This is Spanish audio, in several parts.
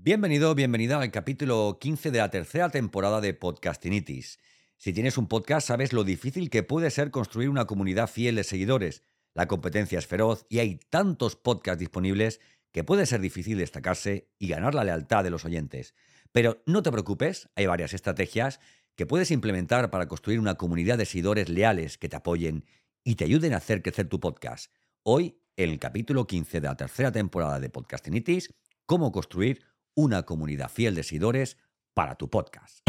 Bienvenido, bienvenida al capítulo 15 de la tercera temporada de Podcastinitis. Si tienes un podcast, sabes lo difícil que puede ser construir una comunidad fiel de seguidores. La competencia es feroz y hay tantos podcasts disponibles que puede ser difícil destacarse y ganar la lealtad de los oyentes. Pero no te preocupes, hay varias estrategias que puedes implementar para construir una comunidad de seguidores leales que te apoyen y te ayuden a hacer crecer tu podcast. Hoy, en el capítulo 15 de la tercera temporada de Podcastinitis, cómo construir una comunidad fiel de seguidores para tu podcast.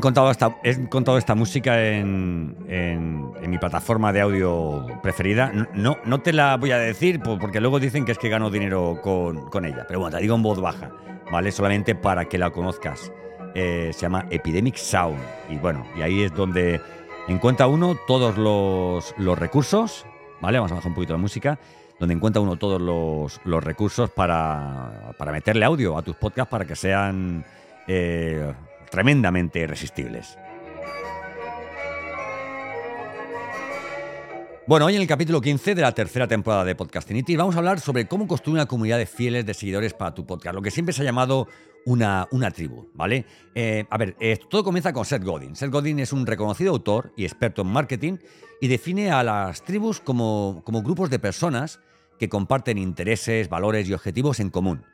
Encontrado esta, he encontrado esta música en, en- en mi plataforma de audio preferida. No, no te la voy a decir po- porque luego dicen que es que gano dinero con, con ella. Pero bueno, te digo en voz baja, ¿vale? Solamente para que la conozcas. Eh, se llama Epidemic Sound. Y bueno, y ahí es donde encuentra uno todos los, los recursos, ¿vale? Vamos a bajar un poquito la música. Donde encuentra uno todos los, los recursos para, para meterle audio a tus podcasts para que sean eh, tremendamente irresistibles. Bueno, hoy en el capítulo 15 de la tercera temporada de Podcastinity vamos a hablar sobre cómo construir una comunidad de fieles de seguidores para tu podcast, lo que siempre se ha llamado una, una tribu, ¿vale? Eh, a ver, eh, todo comienza con Seth Godin. Seth Godin es un reconocido autor y experto en marketing y define a las tribus como, como grupos de personas que comparten intereses, valores y objetivos en común.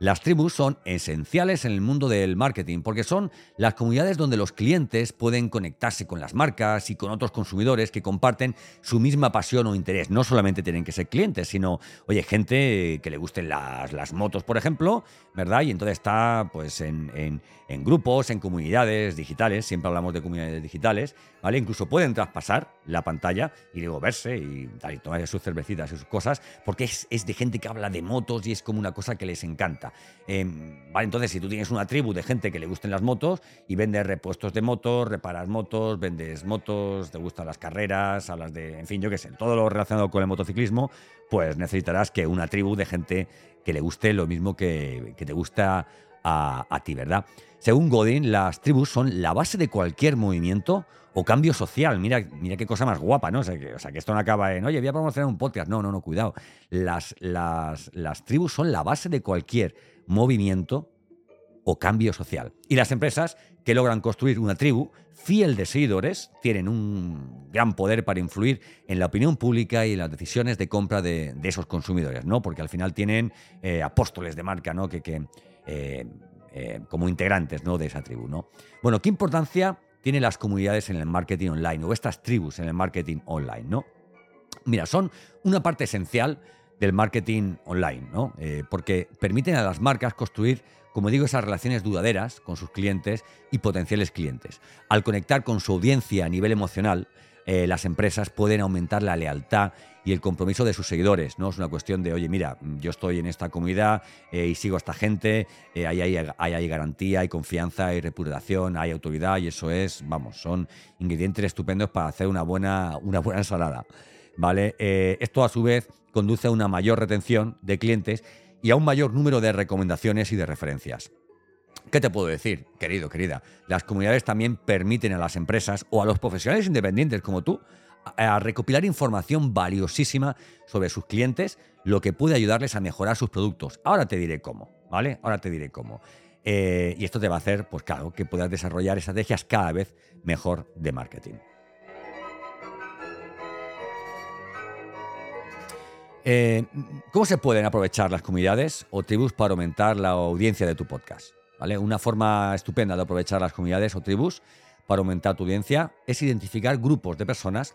Las tribus son esenciales en el mundo del marketing porque son las comunidades donde los clientes pueden conectarse con las marcas y con otros consumidores que comparten su misma pasión o interés. No solamente tienen que ser clientes, sino, oye, gente que le gusten las, motos, por ejemplo, ¿verdad? Y entonces está pues en, grupos, en comunidades digitales, siempre hablamos de comunidades digitales, ¿vale? Incluso pueden traspasar la pantalla y luego verse y, tomarse sus cervecitas y sus cosas, porque es de gente que habla de motos y es como una cosa que les encanta. Em, vale, entonces si tú tienes una tribu de gente que le gusten las motos y vendes repuestos de motos, reparas motos, vendes motos, te gustan las carreras, hablas de, en fin, yo qué sé, todo lo relacionado con el motociclismo, pues necesitarás que una tribu de gente que le guste lo mismo que, que te gusta a, ti, ¿verdad? Según Godin, las tribus son la base de cualquier movimiento o cambio social. Mira, mira qué cosa más guapa, ¿no? O sea, que, o sea, que esto no acaba en, oye, voy a promocionar un podcast. No, no, no, cuidado. Las, las, las tribus son la base de cualquier movimiento o cambio social. Y las empresas que logran construir una tribu fiel de seguidores tienen un gran poder para influir en la opinión pública y en las decisiones de compra de, esos consumidores, ¿no? Porque al final tienen eh, apóstoles de marca, ¿no? Que, que, eh, eh, como integrantes, ¿no? De esa tribu, ¿no? Bueno, ¿qué importancia tienen las comunidades en el marketing online o estas tribus en el marketing online, ¿no? Mira, son una parte esencial del marketing online, ¿no? Porque permiten a las marcas construir, como digo, esas relaciones duraderas con sus clientes y potenciales clientes. Al conectar con su audiencia a nivel emocional, eh, las empresas pueden aumentar la lealtad y el compromiso de sus seguidores. No es una cuestión de, oye, mira, yo estoy en esta comunidad eh, y sigo a esta gente, eh, ahí hay, ahí hay garantía, hay confianza, hay reputación, hay autoridad y eso es, vamos, son ingredientes estupendos para hacer una buena, una buena ensalada. ¿vale? Esto a su vez conduce a una mayor retención de clientes y a un mayor número de recomendaciones y de referencias. ¿Qué te puedo decir, querido, querida? Las comunidades también permiten a las empresas o a los profesionales independientes como tú a, recopilar información valiosísima sobre sus clientes, lo que puede ayudarles a mejorar sus productos. Ahora te diré cómo, ¿vale? Ahora te diré cómo. Eh, y esto te va a hacer, pues claro, que puedas desarrollar estrategias cada vez mejor de marketing. Eh, ¿Cómo se pueden aprovechar las comunidades o tribus para aumentar la audiencia de tu podcast? ¿Vale? Una forma estupenda de aprovechar las comunidades o tribus para aumentar tu audiencia es identificar grupos de personas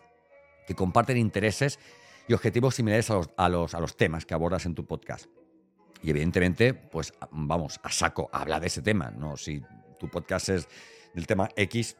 que comparten intereses y objetivos similares a los, a los, a los temas que abordas en tu podcast. Y evidentemente, pues vamos, a saco, habla de ese tema, ¿no? Si tu podcast es del tema X,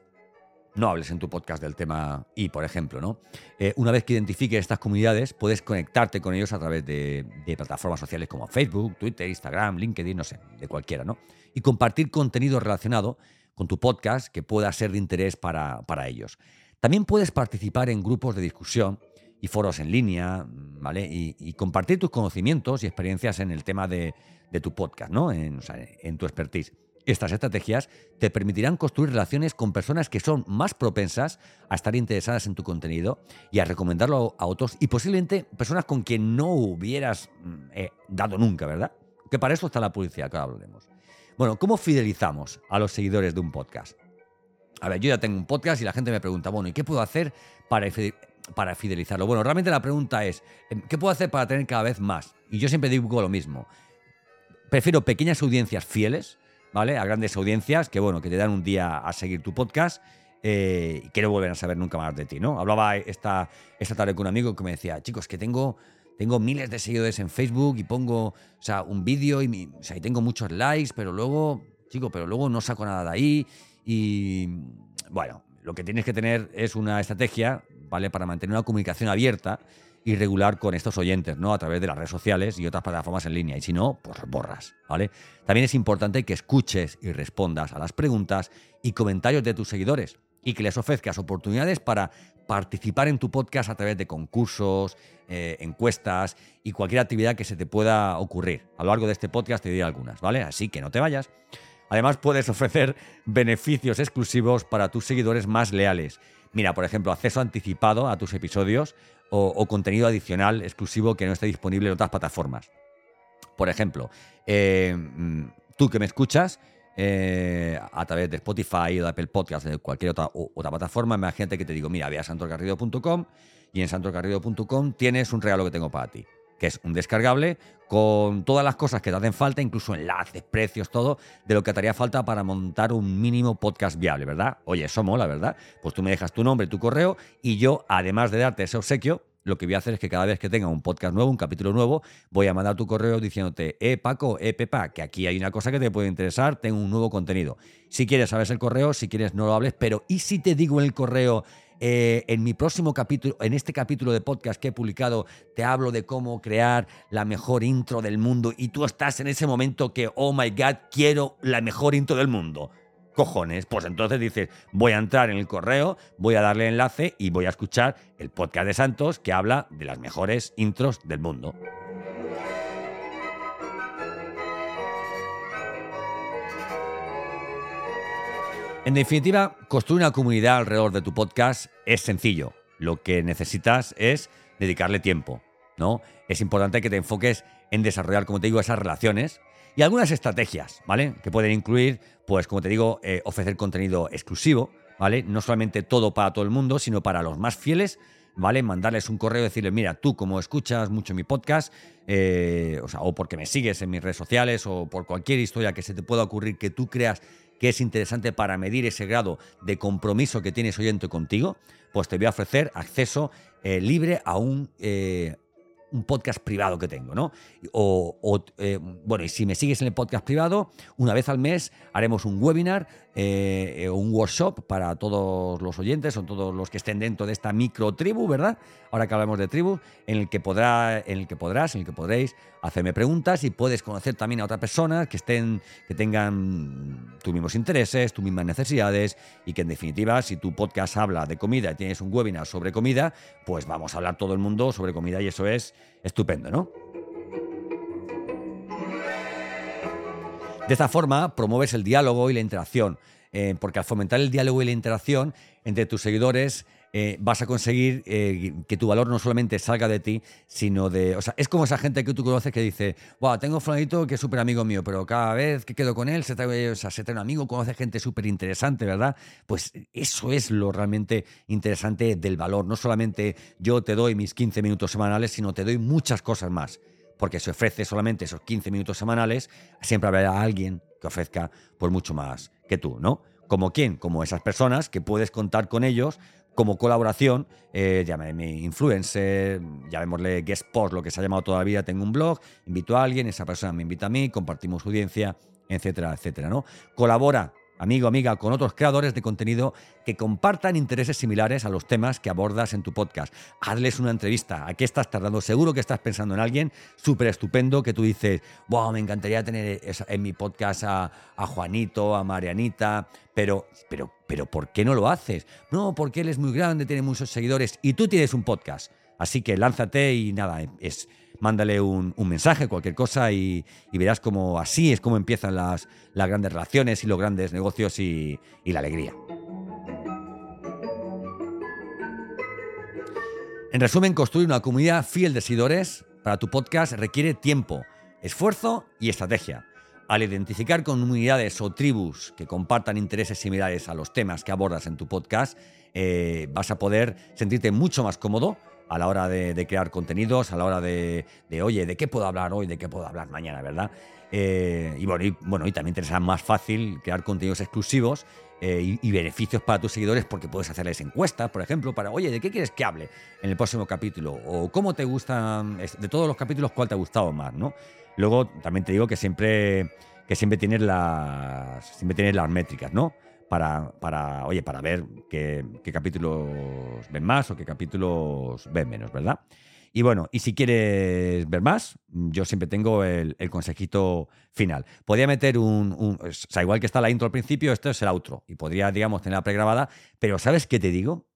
no hables en tu podcast del tema Y, por ejemplo, ¿no? Eh, una vez que identifiques estas comunidades, puedes conectarte con ellos a través de, plataformas sociales como Facebook, Twitter, Instagram, LinkedIn, no sé, de cualquiera, ¿no? Y compartir contenido relacionado con tu podcast que pueda ser de interés para, ellos. También puedes participar en grupos de discusión y foros en línea, ¿vale? Y, compartir tus conocimientos y experiencias en el tema de, tu podcast, ¿no? En, en tu expertise. Estas estrategias te permitirán construir relaciones con personas que son más propensas a estar interesadas en tu contenido y a recomendarlo a otros y posiblemente personas con quien no hubieras mm, eh, dado nunca, ¿verdad? Que para eso está la publicidad, que ahora hablaremos. Bueno, ¿cómo fidelizamos a los seguidores de un podcast? A ver, yo ya tengo un podcast y la gente me pregunta, bueno, ¿y qué puedo hacer para, para fidelizarlo? Bueno, realmente la pregunta es, em, ¿qué puedo hacer para tener cada vez más? Y yo siempre digo lo mismo. Prefiero pequeñas audiencias fieles, ¿vale? A grandes audiencias que, bueno, que te dan un día a seguir tu podcast eh, y que no vuelven a saber nunca más de ti, ¿no? Hablaba esta, esta tarde con un amigo que me decía, chicos, que tengo, tengo miles de seguidores en Facebook y pongo, o sea, un vídeo y, o sea, y tengo muchos likes, pero luego, chico, pero luego no saco nada de ahí y, bueno, lo que tienes que tener es una estrategia, ¿vale? Para mantener una comunicación abierta y regular con estos oyentes, ¿no? A través de las redes sociales y otras plataformas en línea. Y si no, pues borras, ¿vale? También es importante que escuches y respondas a las preguntas y comentarios de tus seguidores y que les ofrezcas oportunidades para participar en tu podcast a través de concursos, eh, encuestas y cualquier actividad que se te pueda ocurrir. A lo largo de este podcast te diré algunas, ¿vale? Así que no te vayas. Además, puedes ofrecer beneficios exclusivos para tus seguidores más leales. Mira, por ejemplo, acceso anticipado a tus episodios o, contenido adicional exclusivo que no esté disponible en otras plataformas. Por ejemplo, eh, mm, tú que me escuchas eh, a través de Spotify o de Apple Podcast o de cualquier otra, otra plataforma, imagínate que te digo, mira, ve a santorgarrido.com y en santorgarrido.com tienes un regalo que tengo para ti que es un descargable con todas las cosas que te hacen falta, incluso enlaces, precios, todo, de lo que te haría falta para montar un mínimo podcast viable, ¿verdad? Oye, eso mola, ¿verdad? Pues tú me dejas tu nombre, tu correo y yo, además de darte ese obsequio, lo que voy a hacer es que cada vez que tenga un podcast nuevo, un capítulo nuevo, voy a mandar tu correo diciéndote, eh, Paco, eh, Pepa, que aquí hay una cosa que te puede interesar, tengo un nuevo contenido. Si quieres, sabes el correo, si quieres, no lo hables, pero ¿y si te digo en el correo, eh, en mi próximo capítulo, en este capítulo de podcast que he publicado, te hablo de cómo crear la mejor intro del mundo y tú estás en ese momento que, oh my god, quiero la mejor intro del mundo. Cojones, pues entonces dices, voy a entrar en el correo, voy a darle enlace y voy a escuchar el podcast de Santos que habla de las mejores intros del mundo. En definitiva, construir una comunidad alrededor de tu podcast es sencillo. Lo que necesitas es dedicarle tiempo, ¿no? Es importante que te enfoques en desarrollar, como te digo, esas relaciones y algunas estrategias, ¿vale? Que pueden incluir, pues, como te digo, eh, ofrecer contenido exclusivo, ¿vale? No solamente todo para todo el mundo, sino para los más fieles, ¿vale? Mandarles un correo y decirles, mira, tú como escuchas mucho mi podcast, eh, o, porque me sigues en mis redes sociales, o por cualquier historia que se te pueda ocurrir que tú creas que es interesante para medir ese grado de compromiso que tienes oyente contigo, pues te voy a ofrecer acceso eh, libre a un, eh, un podcast privado que tengo, ¿no? O, eh, bueno, y si me sigues en el podcast privado, una vez al mes haremos un webinar eh, o un workshop para todos los oyentes o todos los que estén dentro de esta micro tribu, ¿verdad? Ahora que hablamos de tribu, en el que podrá, en el que podrás, en el que podréis hacerme preguntas y puedes conocer también a otras personas que estén, que tengan tus mismos intereses, tus mismas necesidades y que en definitiva, si tu podcast habla de comida y tienes un webinar sobre comida, pues vamos a hablar todo el mundo sobre comida y eso es estupendo, ¿no? De esta forma promueves el diálogo y la interacción, eh, porque al fomentar el diálogo y la interacción entre tus seguidores eh, vas a conseguir eh, que tu valor no solamente salga de ti, sino de... O sea, es como esa gente que tú conoces que dice, wow, tengo un que es súper amigo mío, pero cada vez que quedo con él se trae, o se un amigo, conoce gente súper interesante, ¿verdad? Pues eso es lo realmente interesante del valor. No solamente yo te doy mis 15 minutos semanales, sino te doy muchas cosas más. Porque si ofrece solamente esos 15 minutos semanales, siempre habrá alguien que ofrezca por mucho más que tú, ¿no? ¿Como quién? Como esas personas que puedes contar con ellos como colaboración, eh, llámame influencer, llamémosle guest post, lo que se ha llamado todavía, tengo un blog, invito a alguien, esa persona me invita a mí, compartimos audiencia, etcétera, etcétera, ¿no? Colabora amigo, amiga, con otros creadores de contenido que compartan intereses similares a los temas que abordas en tu podcast. Hazles una entrevista. ¿A qué estás tardando? Seguro que estás pensando en alguien súper estupendo que tú dices, wow, me encantaría tener en mi podcast a, Juanito, a Marianita, pero, pero, pero ¿por qué no lo haces? No, porque él es muy grande, tiene muchos seguidores y tú tienes un podcast. Así que lánzate y nada, es mándale un, mensaje, cualquier cosa, y, verás cómo así es como empiezan las, las grandes relaciones y los grandes negocios y, y la alegría. En resumen, construir una comunidad fiel de seguidores para tu podcast requiere tiempo, esfuerzo y estrategia. Al identificar comunidades o tribus que compartan intereses similares a los temas que abordas en tu podcast, eh, vas a poder sentirte mucho más cómodo a la hora de, crear contenidos, a la hora de, oye, ¿de qué puedo hablar hoy? ¿De qué puedo hablar mañana? ¿Verdad? Eh, y, bueno, y, bueno, también te será más fácil crear contenidos exclusivos eh, y, beneficios para tus seguidores porque puedes hacerles encuestas, por ejemplo, para, oye, ¿de qué quieres que hable en el próximo capítulo? O cómo te gustan, de todos los capítulos, ¿cuál te ha gustado más? ¿no? Luego también te digo que siempre, que siempre tienes las, siempre tienes las métricas, ¿no? Para, para, oye, para ver qué, capítulos ven más o qué capítulos ven menos, ¿verdad? Y bueno, y si quieres ver más, yo siempre tengo el, consejito final. Podría meter un, O sea, igual que está la intro al principio, esto es el outro. Y podría, digamos, tenerla pregrabada. Pero ¿sabes qué te digo?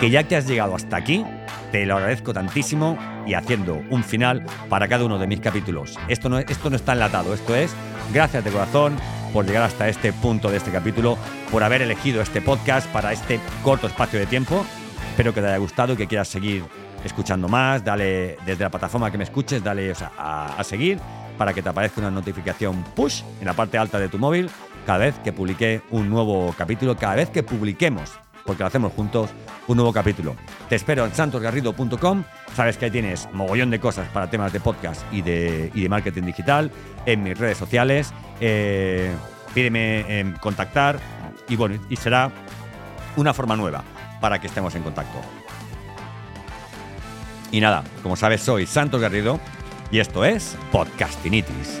Que ya que has llegado hasta aquí, te lo agradezco tantísimo y haciendo un final para cada uno de mis capítulos. Esto no, esto no está enlatado, esto es gracias de corazón por llegar hasta este punto de este capítulo, por haber elegido este podcast para este corto espacio de tiempo. Espero que te haya gustado y que quieras seguir escuchando más. Dale desde la plataforma que me escuches, dale a, seguir para que te aparezca una notificación push en la parte alta de tu móvil cada vez que publique un nuevo capítulo, cada vez que publiquemos, porque lo hacemos juntos, un nuevo capítulo. Te espero en santosgarrido.com. Sabes que ahí tienes mogollón de cosas para temas de podcast y de, y de marketing digital en mis redes sociales. Eh, pídeme en contactar y bueno, y será una forma nueva para que estemos en contacto. Y nada, como sabes, soy Santos Garrido y esto es Podcastinitis.